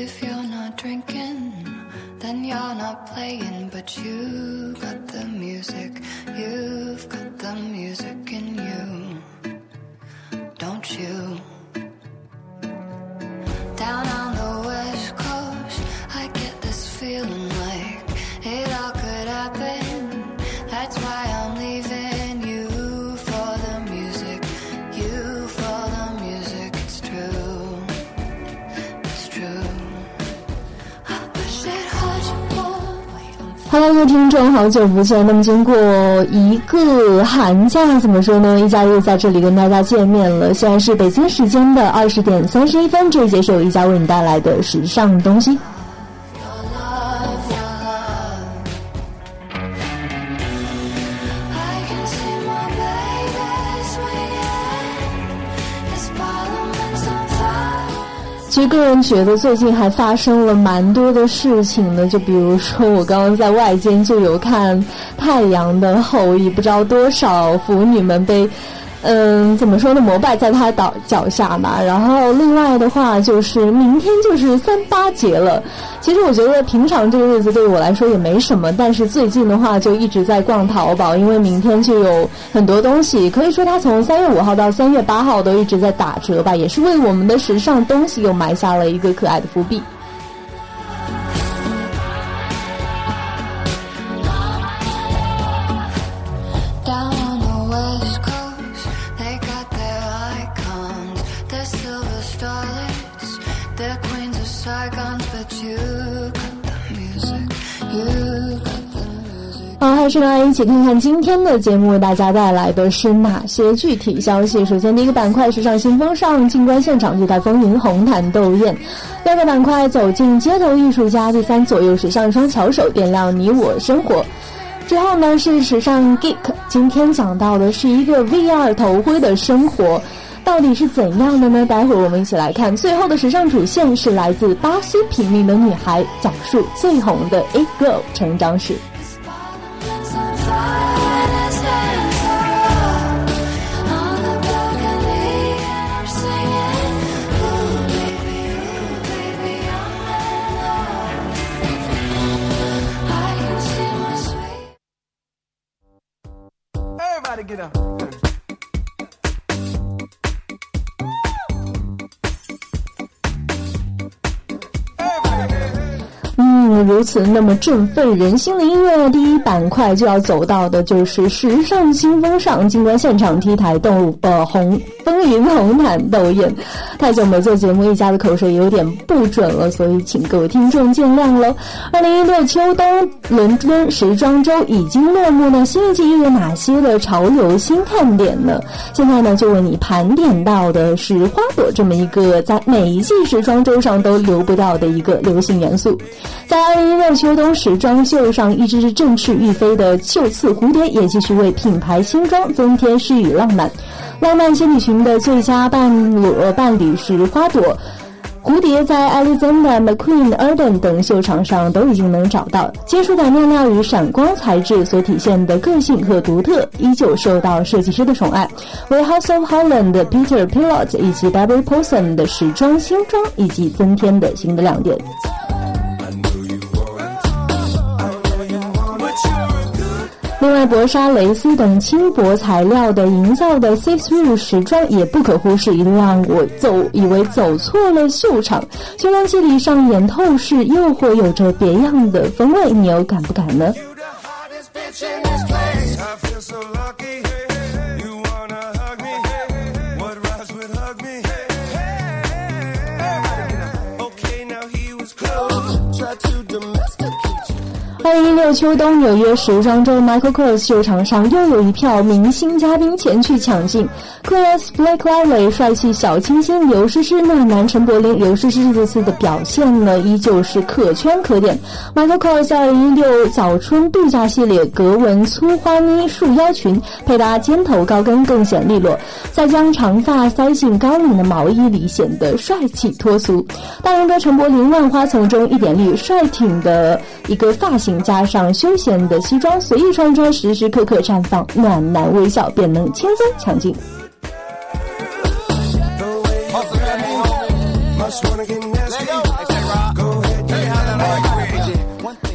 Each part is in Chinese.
If you're not drinking, then you're not playing. But you've got the music, you've got the music in you, don't you? Down on the west coast, I get this feeling Hello，各位听众，好久不见。那么，经过一个寒假，怎么说呢？一家又在这里跟大家见面了。现在是北京时间的二十点三十一分，这一节是由一家为你带来的时尚东西。其实个人觉得最近还发生了蛮多的事情呢，就比如说我刚刚在外间就有看《太阳的后裔》，不知道多少腐女们被。嗯，怎么说呢？膜拜在他倒脚下吧。然后另外的话，就是明天就是三八节了。其实我觉得平常这个日子对我来说也没什么，但是最近的话就一直在逛淘宝，因为明天就有很多东西，可以说它从三月五号到三月八号都一直在打折吧，也是为我们的时尚东西又埋下了一个可爱的伏笔。好，还是来一起看看今天的节目为大家带来的是哪些具体消息。首先，第一个板块时尚新风尚，静观现场，地带风云，红毯斗艳；第二个板块走进街头艺术家；第三，左右时尚双巧手，点亮你我生活。之后呢是时尚 geek，今天讲到的是一个 VR 头盔的生活，到底是怎样的呢？待会儿我们一起来看。最后的时尚主线是来自巴西平民的女孩，讲述最红的 A Girl 成长史。如此那么振奋人心的音乐，第一板块就要走到的就是时尚新风尚，尽观现场 T 台动物呃红风云红毯斗艳。太久没做节目，一家的口水有点不准了，所以请各位听众见谅喽。二零一六秋冬伦敦时装周已经落幕呢，新一季又有哪些的潮流新看点呢？现在呢，就为你盘点到的是花朵这么一个在每一季时装周上都留不到的一个流行元素。在二零一六秋冬时装秀上，一只振翅欲飞的绣刺蝴蝶也继续为品牌新装增添诗与浪漫。浪漫仙女裙的最佳伴侣伴侣是花朵。蝴蝶在 Alexander McQueen、Erden 等秀场上都已经能找到，金属感面料与闪光材质所体现的个性和独特，依旧受到设计师的宠爱。为 House of Holland 的 Peter Pilot 以及 Debbie Paulson 的时装新装以及增添的新的亮点。另外，薄纱、蕾丝等轻薄材料的营造的 see through 时装也不可忽视，一度让我走以为走错了秀场。秀装季里上演透视诱惑，有着别样的风味，你又敢不敢呢？二零一六秋冬纽约时装周 Michael Kors 秀场上又有一票明星嘉宾前去抢镜。Chris Blake Lively 帅气小清新刘诗诗，暖男陈柏霖刘诗诗这次的表现呢，依旧是可圈可点。Michael Kors 二零一六早春度假系列格纹粗花呢束腰裙，配搭尖头高跟更显利落，再将长发塞进高领的毛衣里，显得帅气脱俗。大人哥陈柏霖万花丛中一点绿，帅挺的一个发型加上休闲的西装，随意穿着，时时刻刻绽放暖男微笑，便能轻松抢镜。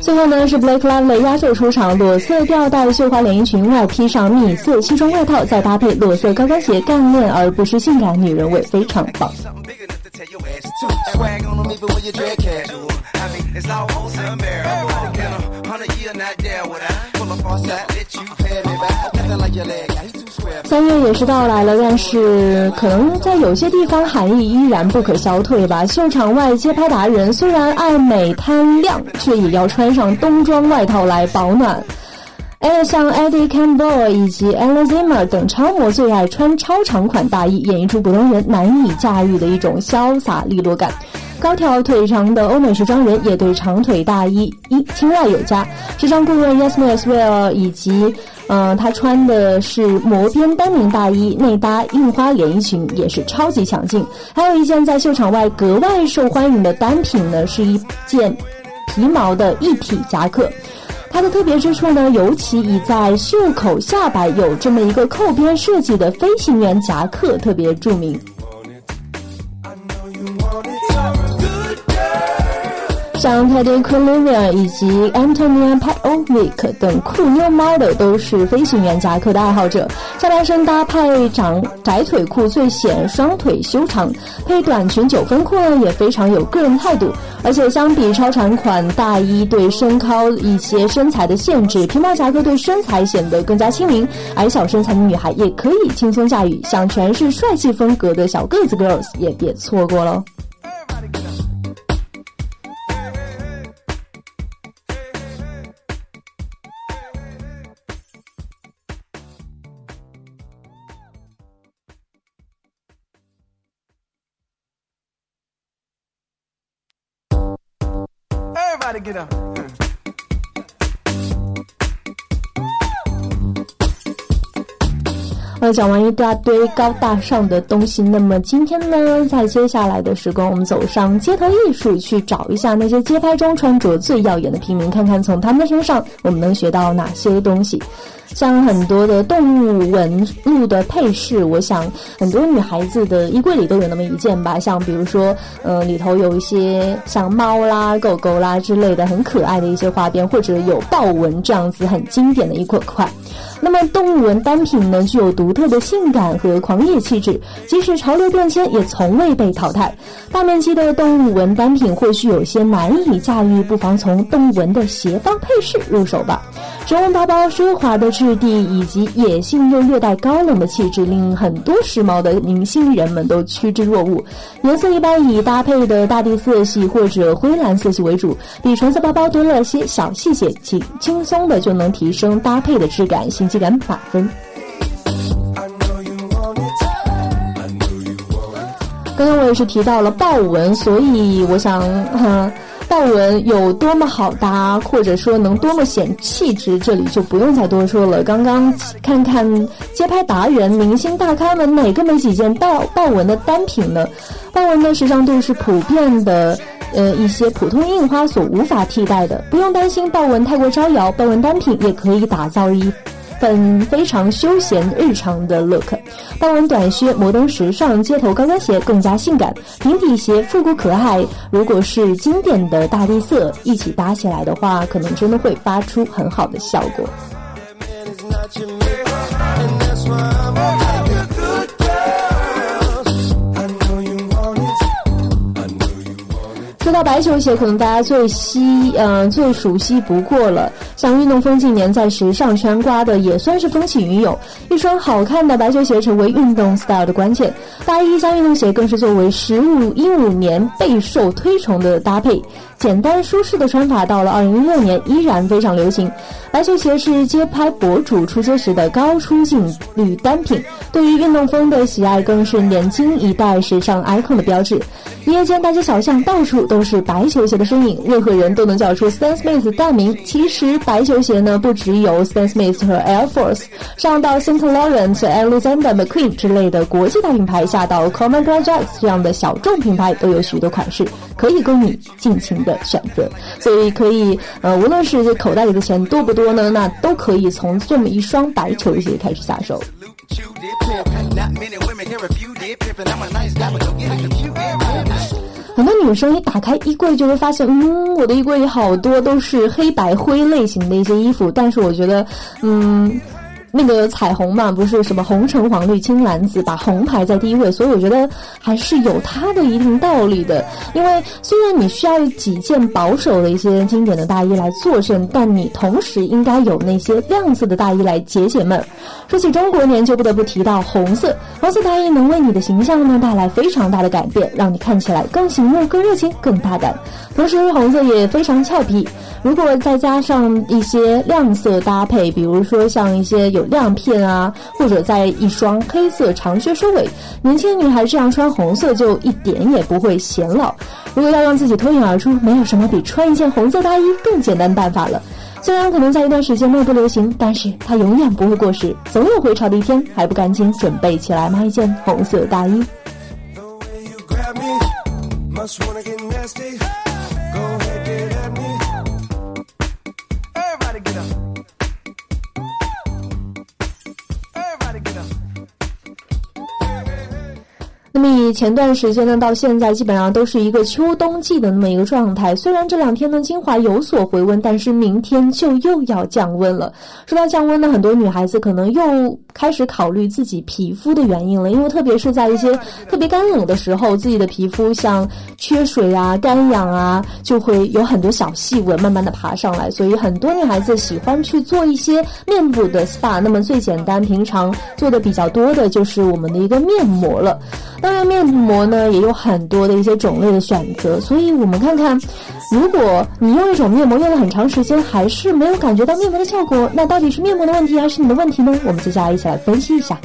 最后呢是 Blake Lively 压轴出场，裸色吊带绣花连衣裙外披上米色西装外套，再搭配裸色高跟鞋，干练而不失性感，女人味非常棒。Something big enough to tell your ass to. Swag on them even when you dress casual. I mean, it's almost unbearable. In a hundred year, not there would I pull up on side, let you pay me back. Nothing like your leg, I too square. 三月也是到来了，但是可能在有些地方寒意依然不可消退吧。秀场外街拍达人虽然爱美贪靓，却也要穿上冬装外套来保暖。哎，像 Eddie Campbell 以及 a l a Zimmer 等超模最爱穿超长款大衣，演绎出普通人难以驾驭的一种潇洒利落感。高挑腿长的欧美时装人也对长腿大衣一青睐有加。时尚顾问 Yasmin Aswell 以及呃，他穿的是磨边丹宁大衣，内搭印花连衣裙，也是超级抢镜。还有一件在秀场外格外受欢迎的单品呢，是一件皮毛的一体夹克。它的特别之处呢，尤其以在袖口下摆有这么一个扣边设计的飞行员夹克特别著名。像 Teddy c o l i v i a 以及 Antonia Petovic 等酷妞 model 都是飞行员夹克的爱好者。下半身搭配长窄腿裤，最显双腿修长；配短裙九分裤呢，也非常有个人态度。而且相比超长款大衣对身高一些身材的限制，皮毛夹克对身材显得更加亲民。矮小身材的女孩也可以轻松驾驭，想全是帅气风格的小个子 girls 也别错过喽。Everybody get up. 呃，讲完一大堆高大上的东西，那么今天呢，在接下来的时光，我们走上街头艺术，去找一下那些街拍中穿着最耀眼的平民，看看从他们的身上我们能学到哪些东西。像很多的动物纹路的配饰，我想很多女孩子的衣柜里都有那么一件吧。像比如说，呃，里头有一些像猫啦、狗狗啦之类的很可爱的一些花边，或者有豹纹这样子很经典的一块块。那么动物纹单品呢，具有独特的性感和狂野气质，即使潮流变迁，也从未被淘汰。大面积的动物纹单品或许有些难以驾驭，不妨从动物纹的斜方配饰入手吧。人文包包奢华的质地以及野性又略带高冷的气质，令很多时髦的明星人们都趋之若鹜。颜色一般以搭配的大地色系或者灰蓝色系为主，比纯色包包多了些小细节，轻轻松的就能提升搭配的质感，新奇感满分。刚刚我也是提到了豹纹，所以我想，哈、豹纹有多么好搭，或者说能多么显气质，这里就不用再多说了。刚刚看看街拍达人、明星大咖们哪个没几件豹豹纹的单品呢？豹纹的时尚度是普遍的。呃，一些普通印花所无法替代的，不用担心豹纹太过招摇，豹纹单品也可以打造一份非常休闲日常的 look。豹纹短靴、摩登时尚、街头高跟鞋更加性感，平底鞋复古可爱。如果是经典的大地色一起搭起来的话，可能真的会发出很好的效果。说到白球鞋，可能大家最稀呃最熟悉不过了。像运动风近年在时尚圈刮的也算是风起云涌，一双好看的白球鞋成为运动 style 的关键。大衣加运动鞋更是作为十五一五年备受推崇的搭配。简单舒适的穿法，到了二零一六年依然非常流行。白球鞋是街拍博主出街时的高出镜率单品，对于运动风的喜爱更是年轻一代时尚 icon 的标志。夜间大街小巷到处都是白球鞋的身影，任何人都能叫出 Stan Smith 大名。其实白球鞋呢，不只有 Stan Smith 和 Air Force，上到 Saint Laurent、Alexander McQueen 之类的国际大品牌，下到 Common Projects 这样的小众品牌，都有许多款式可以供你尽情的选择。所以可以呃无论是这口袋里的钱多不多呢那都可以从这么一双白球鞋开始下手。很多女生一打开衣柜就会发现嗯我的衣柜里好多都是黑白灰类型的一些衣服但是我觉得嗯那个彩虹嘛，不是什么红橙黄绿青蓝紫，把红排在第一位，所以我觉得还是有它的一定道理的。因为虽然你需要几件保守的一些经典的大衣来作胜，但你同时应该有那些亮色的大衣来解解闷。说起中国年，就不得不提到红色，红色大衣能为你的形象呢带来非常大的改变，让你看起来更醒目、更热情、更大胆。同时，红色也非常俏皮。如果再加上一些亮色搭配，比如说像一些有亮片啊，或者在一双黑色长靴收尾，年轻女孩这样穿红色就一点也不会显老。如果要让自己脱颖而出，没有什么比穿一件红色大衣更简单办法了。虽然可能在一段时间内不流行，但是它永远不会过时，总有回潮的一天。还不赶紧准备起来买一件红色大衣？前段时间呢，到现在基本上都是一个秋冬季的那么一个状态。虽然这两天呢，金华有所回温，但是明天就又要降温了。说到降温呢，很多女孩子可能又开始考虑自己皮肤的原因了，因为特别是在一些特别干冷的时候，自己的皮肤像缺水啊、干痒啊，就会有很多小细纹慢慢的爬上来。所以很多女孩子喜欢去做一些面部的 SPA。那么最简单、平常做的比较多的就是我们的一个面膜了。当然，面膜呢也有很多的一些种类的选择，所以我们看看，如果你用一种面膜用了很长时间，还是没有感觉到面膜的效果，那到底是面膜的问题还是你的问题呢？我们接下来一起来分析一下。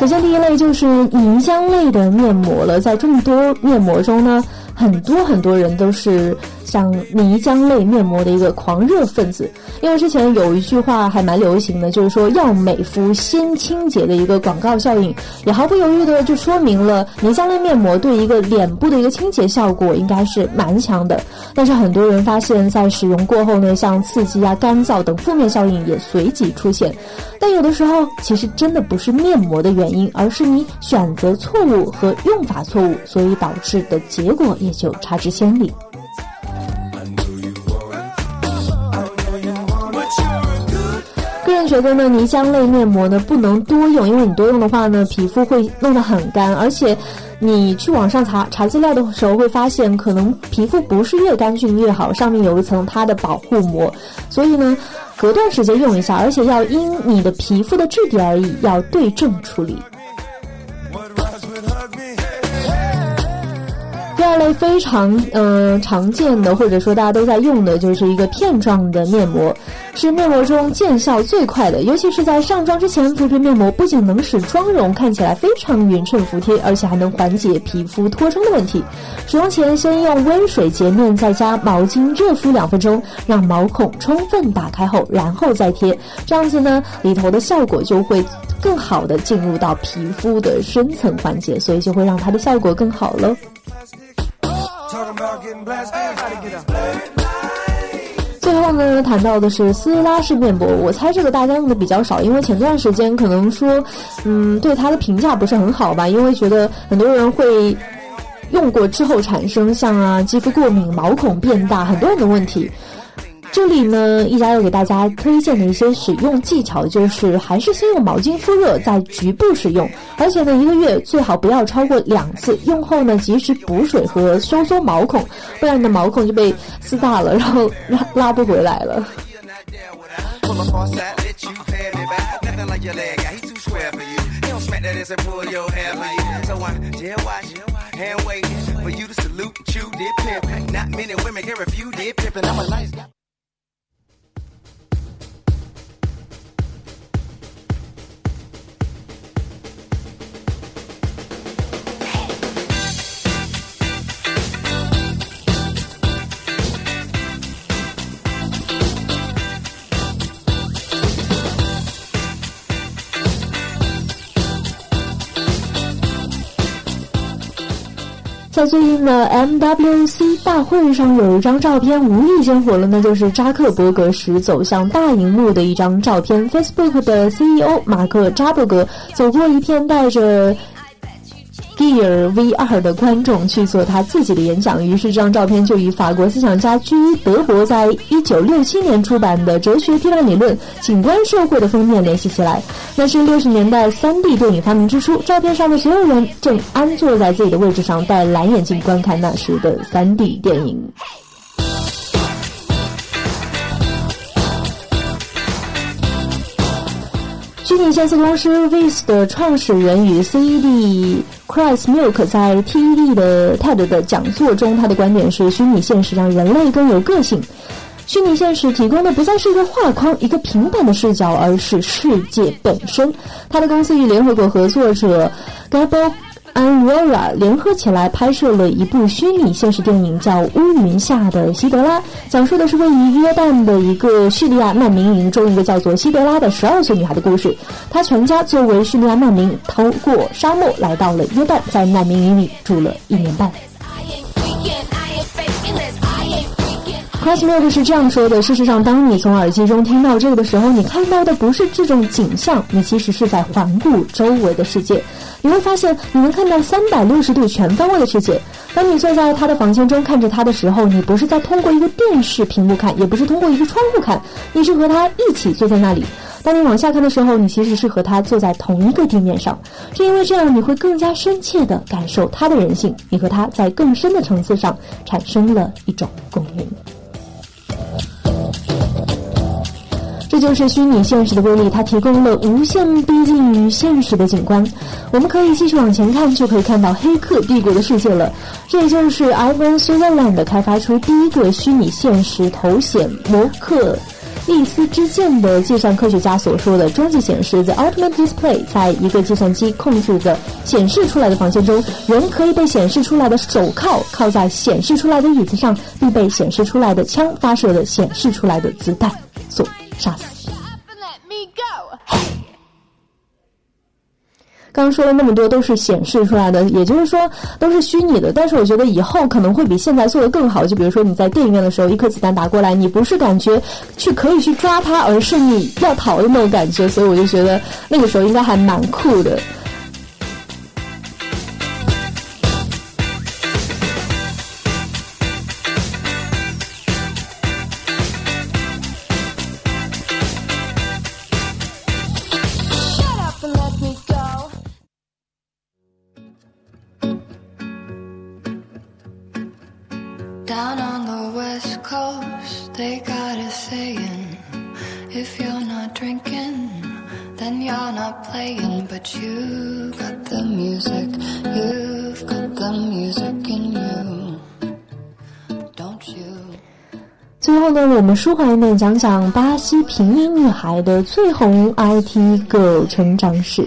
首先，第一类就是凝香类的面膜了，在众多面膜中呢。很多很多人都是像泥浆类面膜的一个狂热分子，因为之前有一句话还蛮流行的，就是说要美肤先清洁的一个广告效应，也毫不犹豫的就说明了泥浆类面膜对一个脸部的一个清洁效果应该是蛮强的。但是很多人发现，在使用过后呢，像刺激啊、干燥等负面效应也随即出现。但有的时候，其实真的不是面膜的原因，而是你选择错误和用法错误，所以导致的结果也就差之千里。觉得呢，泥浆类面膜呢不能多用，因为你多用的话呢，皮肤会弄得很干，而且你去网上查查资料的时候会发现，可能皮肤不是越干净越好，上面有一层它的保护膜，所以呢。隔段时间用一下，而且要因你的皮肤的质地而异，要对症处理。第二类非常嗯常见的，或者说大家都在用的，就是一个片状的面膜，是面膜中见效最快的。尤其是在上妆之前敷片面膜，不仅能使妆容看起来非常匀称服帖，而且还能缓解皮肤脱妆的问题。使用前先用温水洁面，再加毛巾热敷两分钟，让毛孔充分打开后，然后再贴。这样子呢，里头的效果就会更好的进入到皮肤的深层环节，所以就会让它的效果更好了。最后呢，谈到的是撕拉式面膜，我猜这个大家用的比较少，因为前段时间可能说，嗯，对它的评价不是很好吧，因为觉得很多人会用过之后产生像啊肌肤过敏、毛孔变大很多人的问题。这里呢，一家又给大家推荐的一些使用技巧，就是还是先用毛巾敷热，再局部使用。而且呢，一个月最好不要超过两次。用后呢，及时补水和收缩毛孔，不然你的毛孔就被撕大了，然后拉拉不回来了。在最近的 MWC 大会上，有一张照片无意间火了，那就是扎克伯格时走向大荧幕的一张照片。Facebook 的 CEO 马克扎伯格走过一片带着 Gear VR 的观众去做他自己的演讲，于是这张照片就与法国思想家居德国在一九六七年出版的《哲学批判理论：景观社会》的封面联系起来。那是六十年代三 D 电影发明之初，照片上的所有人正安坐在自己的位置上，戴蓝眼镜观看那时的三 D 电影。虚拟现实公司 Vis 的创始人与 CED Chris Milk 在 TED 的 TED 的讲座中，他的观点是：虚拟现实让人类更有个性。虚拟现实提供的不再是一个画框、一个平板的视角，而是世界本身。他的公司与联合国合作者 Gabo。安 r a 联合起来拍摄了一部虚拟现实电影，叫《乌云下的希德拉》，讲述的是位于约旦的一个叙利亚难民营中一个叫做希德拉的十二岁女孩的故事。她全家作为叙利亚难民，通过沙漠来到了约旦，在难民营里住了一年半。C r s m i l 是这样说的：事实上，当你从耳机中听到这个的时候，你看到的不是这种景象，你其实是在环顾周围的世界。你会发现，你能看到三百六十度全方位的世界。当你坐在他的房间中看着他的时候，你不是在通过一个电视屏幕看，也不是通过一个窗户看，你是和他一起坐在那里。当你往下看的时候，你其实是和他坐在同一个地面上。是因为这样，你会更加深切地感受他的人性，你和他在更深的层次上产生了一种共鸣。这就是虚拟现实的威力，它提供了无限逼近于现实的景观。我们可以继续往前看，就可以看到黑客帝国的世界了。这也就是 Ivan Sutherland 开发出第一个虚拟现实头显摩克利斯之剑的计算科学家所说的终极显示：The ultimate display，在一个计算机控制的显示出来的房间中，人可以被显示出来的手铐铐在显示出来的椅子上，并被显示出来的枪发射的显示出来的子弹所。杀死！刚说了那么多，都是显示出来的，也就是说都是虚拟的。但是我觉得以后可能会比现在做的更好。就比如说你在电影院的时候，一颗子弹打过来，你不是感觉去可以去抓它，而是你要逃的那种感觉。所以我就觉得那个时候应该还蛮酷的。我们舒缓一点，讲讲巴西平民女孩的最红 IT girl 成长史。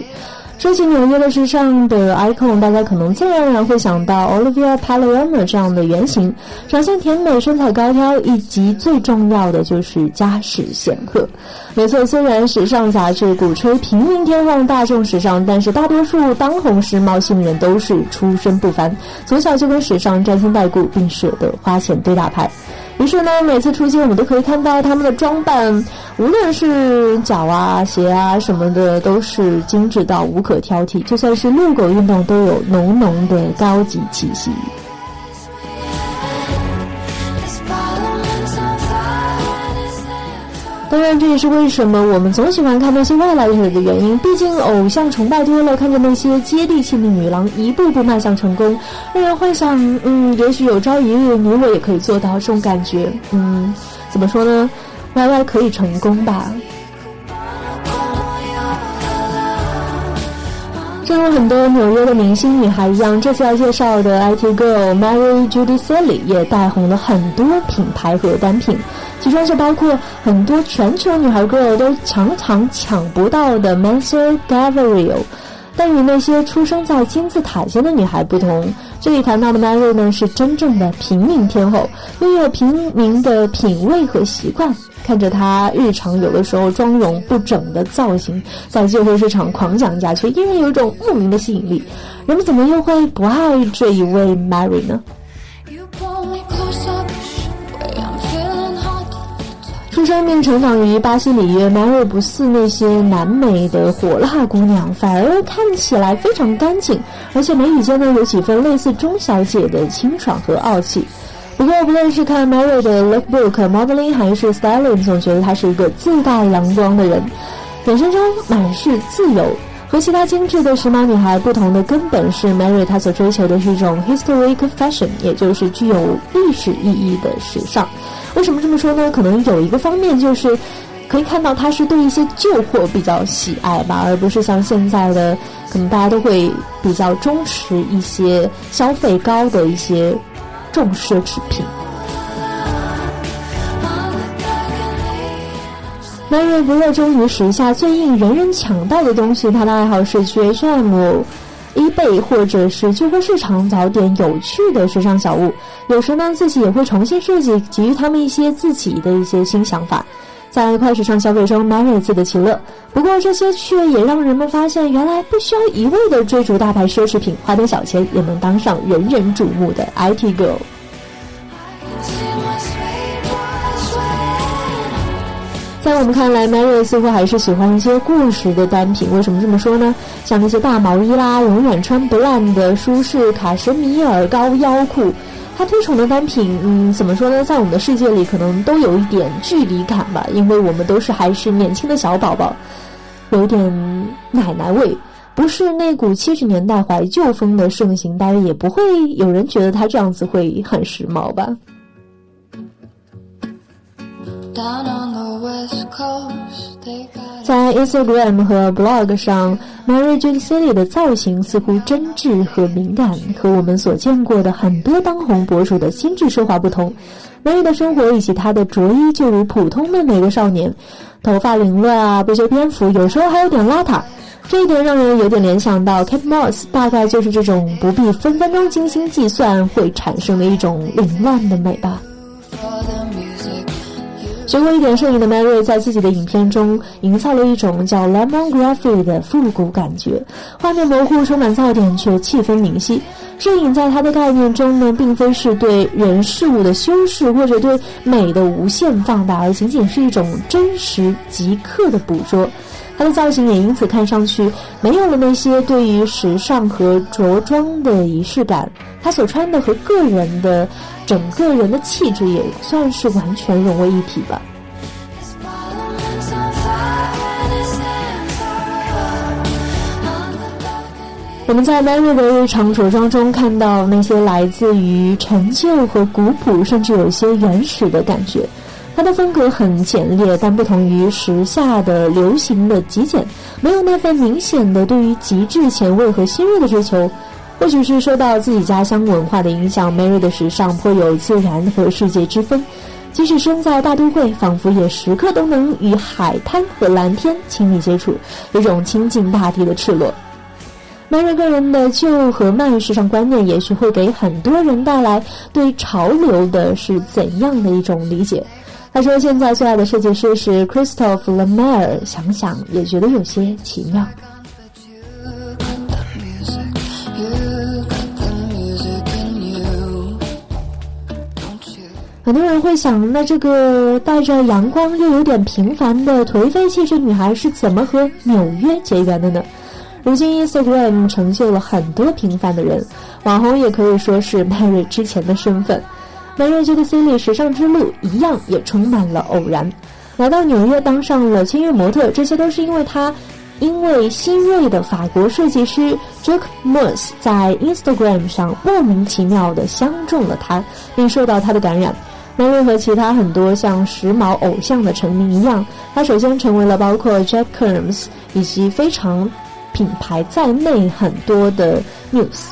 说起纽约的时尚的 icon，大家可能自然而然会想到 Olivia Palermo 这样的原型，长相甜美，身材高挑，以及最重要的就是家世显赫。没错，虽然时尚杂志鼓吹平民天后大众时尚，但是大多数当红时髦新人都是出身不凡，从小就跟时尚沾亲带故，并舍得花钱堆大牌。于是呢，每次出街，我们都可以看到他们的装扮，无论是脚啊、鞋啊什么的，都是精致到无可挑剔。就算是遛狗运动，都有浓浓的高级气息。当然，这也是为什么我们总喜欢看那些外来者的原因。毕竟，偶像崇拜多了，看着那些接地气的女郎一步步迈向成功，让人幻想，嗯，也许有朝一日你我也可以做到这种感觉。嗯，怎么说呢？Y Y 可以成功吧？正如很多纽约的明星女孩一样，这次要介绍的 IT girl Mary Judy Sally 也带红了很多品牌和单品。其中就包括很多全球女孩 girl 都常常抢不到的 Mansur Gavriel，但与那些出生在金字塔尖的女孩不同，这里谈到的 Mary 呢是真正的平民天后，拥有平民的品味和习惯。看着她日常有的时候妆容不整的造型，在旧货市场狂讲价，却依然有一种莫名的吸引力。人们怎么又会不爱这一位 Mary 呢？出生并成长于巴西里约，Mary 不似那些南美的火辣姑娘，反而看起来非常干净，而且眉宇间呢有几分类似钟小姐的清爽和傲气。不过，不论是看 Mary 的 lookbook、modeling 还是 styling，总觉得她是一个自带阳光的人，眼神中满是自由。和其他精致的时髦女孩不同的根本是，Mary 她所追求的是一种 historic fashion，也就是具有历史意义的时尚。为什么这么说呢？可能有一个方面就是，可以看到她是对一些旧货比较喜爱吧，而不是像现在的，可能大家都会比较忠实一些消费高的一些重奢侈品。男人不热衷于时下最硬、人人抢到的东西，他的爱好是去 H&M、eBay 或者是旧货市场找点有趣的时尚小物。有时呢，自己也会重新设计，给予他们一些自己的一些新想法。在快时尚消费中，Mary 自得其乐。不过这些却也让人们发现，原来不需要一味的追逐大牌奢侈品，花点小钱也能当上人人瞩目的 IT girl。在我们看来，Mary 似乎还是喜欢一些过时的单品。为什么这么说呢？像那些大毛衣啦，永远穿不烂的舒适卡什米尔高腰裤，他推崇的单品，嗯，怎么说呢？在我们的世界里，可能都有一点距离感吧，因为我们都是还是年轻的小宝宝，有点奶奶味，不是那股七十年代怀旧风的盛行，当然也不会有人觉得他这样子会很时髦吧。在 Instagram 和 Blog 上，Mary J. City 的造型似乎真挚和敏感，和我们所见过的很多当红博主的心智奢华不同。Mary 的生活以及她的着衣就如普通的美国少年，头发凌乱啊，不修边幅，有时候还有点邋遢。这一点让人有点联想到 Kate Moss，大概就是这种不必分分钟精心计算会产生的一种凌乱的美吧。学过一点摄影的 Mary 在自己的影片中营造了一种叫 lemon graphy 的复古感觉，画面模糊，充满噪点，却气氛明晰。摄影在它的概念中呢，并非是对人事物的修饰或者对美的无限放大，而仅仅是一种真实即刻的捕捉。它的造型也因此看上去没有了那些对于时尚和着装的仪式感，他所穿的和个人的。整个人的气质也算是完全融为一体吧。我们在 Mary 的日常着装中看到那些来自于陈旧和古朴，甚至有些原始的感觉。她的风格很简练，但不同于时下的流行的极简，没有那份明显的对于极致前卫和新锐的追求。或许是受到自己家乡文化的影响，Mary 的时尚颇有自然和世界之风。即使身在大都会，仿佛也时刻都能与海滩和蓝天亲密接触，有种亲近大地的赤裸。Mary 个人的旧和慢时尚观念，也许会给很多人带来对潮流的是怎样的一种理解。他说，现在最爱的设计师是 Christophe Lemaire，想想也觉得有些奇妙。很多人会想，那这个带着阳光又有点平凡的颓废气质女孩是怎么和纽约结缘的呢？如今 Instagram 成就了很多平凡的人，网红也可以说是 Mary 之前的身份。Mary 这个 C 里时尚之路一样也充满了偶然，来到纽约当上了签约模特，这些都是因为她因为新锐的法国设计师 Jacques Mus 在 Instagram 上莫名其妙的相中了她，并受到她的感染。Mary 和其他很多像时髦偶像的成名一样，她首先成为了包括 Jack Kerms 以及非常品牌在内很多的 Muse。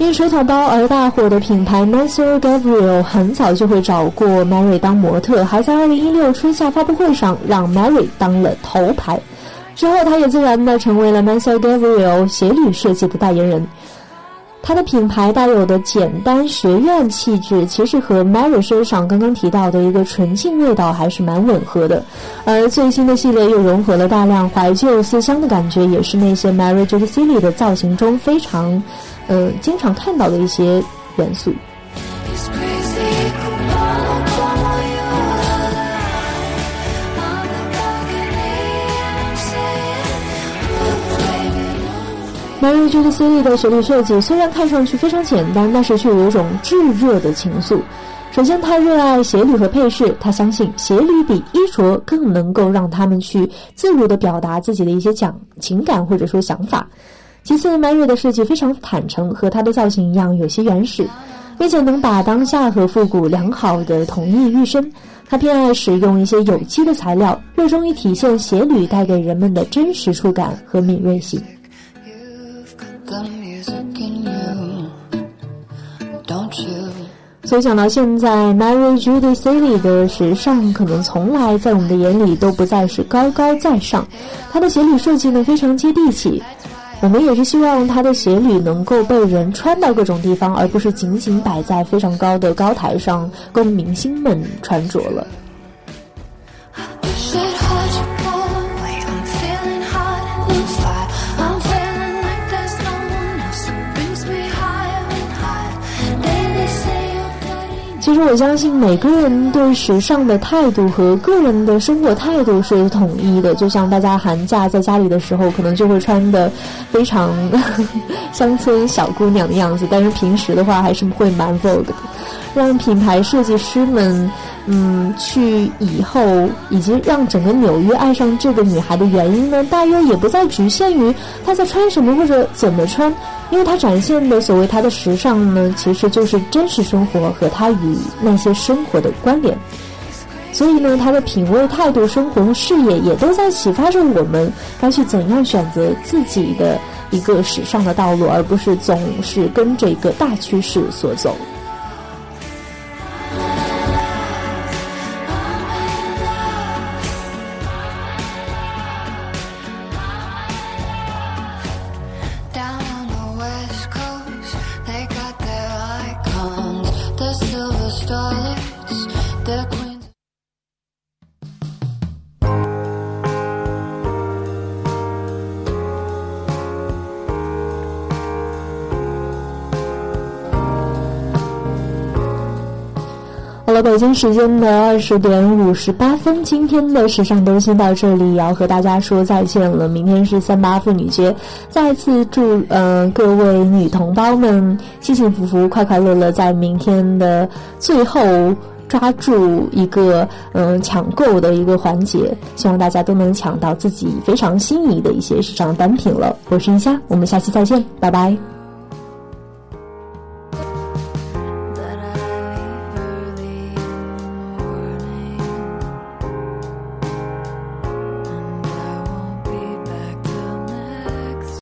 因水桶包而大火的品牌 Monsieur Gabriel 很早就会找过 Mary 当模特，还在2016春夏发布会上让 Mary 当了头牌。之后，他也自然的成为了 m a n s e l Gabriel 鞋履设计的代言人。他的品牌带有的简单学院气质，其实和 Mary 身上刚刚提到的一个纯净味道还是蛮吻合的。而最新的系列又融合了大量怀旧思乡的感觉，也是那些 Mary J. C. L. 的造型中非常，呃，经常看到的一些元素。Move. Mary J. C. L. 的鞋履设计虽然看上去非常简单，但是却有一种炙热的情愫。首先，他热爱鞋履和配饰，他相信鞋履比衣着更能够让他们去自如地表达自己的一些讲情感或者说想法。其次，Mary 的设计非常坦诚，和她的造型一样有些原始，并且能把当下和复古良好的统一于身。他偏爱使用一些有机的材料，热衷于体现鞋履带给人们的真实触感和敏锐性。所以想到现在，Mary Judy City 的时尚可能从来在我们的眼里都不再是高高在上，它的鞋履设计呢非常接地气。我们也是希望它的鞋履能够被人穿到各种地方，而不是仅仅摆在非常高的高台上供明星们穿着了。我相信每个人对时尚的态度和个人的生活态度是统一的。就像大家寒假在家里的时候，可能就会穿的非常 乡村小姑娘的样子，但是平时的话还是会蛮 vogue 的。让品牌设计师们，嗯，去以后以及让整个纽约爱上这个女孩的原因呢，大约也不再局限于她在穿什么或者怎么穿，因为他展现的所谓他的时尚呢，其实就是真实生活和他与那些生活的关联。所以呢，他的品味、态度、生活和事业也都在启发着我们该去怎样选择自己的一个时尚的道路，而不是总是跟着一个大趋势所走。好了北京时间的二十点五十八分，今天的时尚更新到这里，也要和大家说再见了。明天是三八妇女节，再次祝呃各位女同胞们幸幸福福、快快乐乐，在明天的最后抓住一个嗯、抢购的一个环节，希望大家都能抢到自己非常心仪的一些时尚单品了。我是一夏，我们下期再见，拜拜。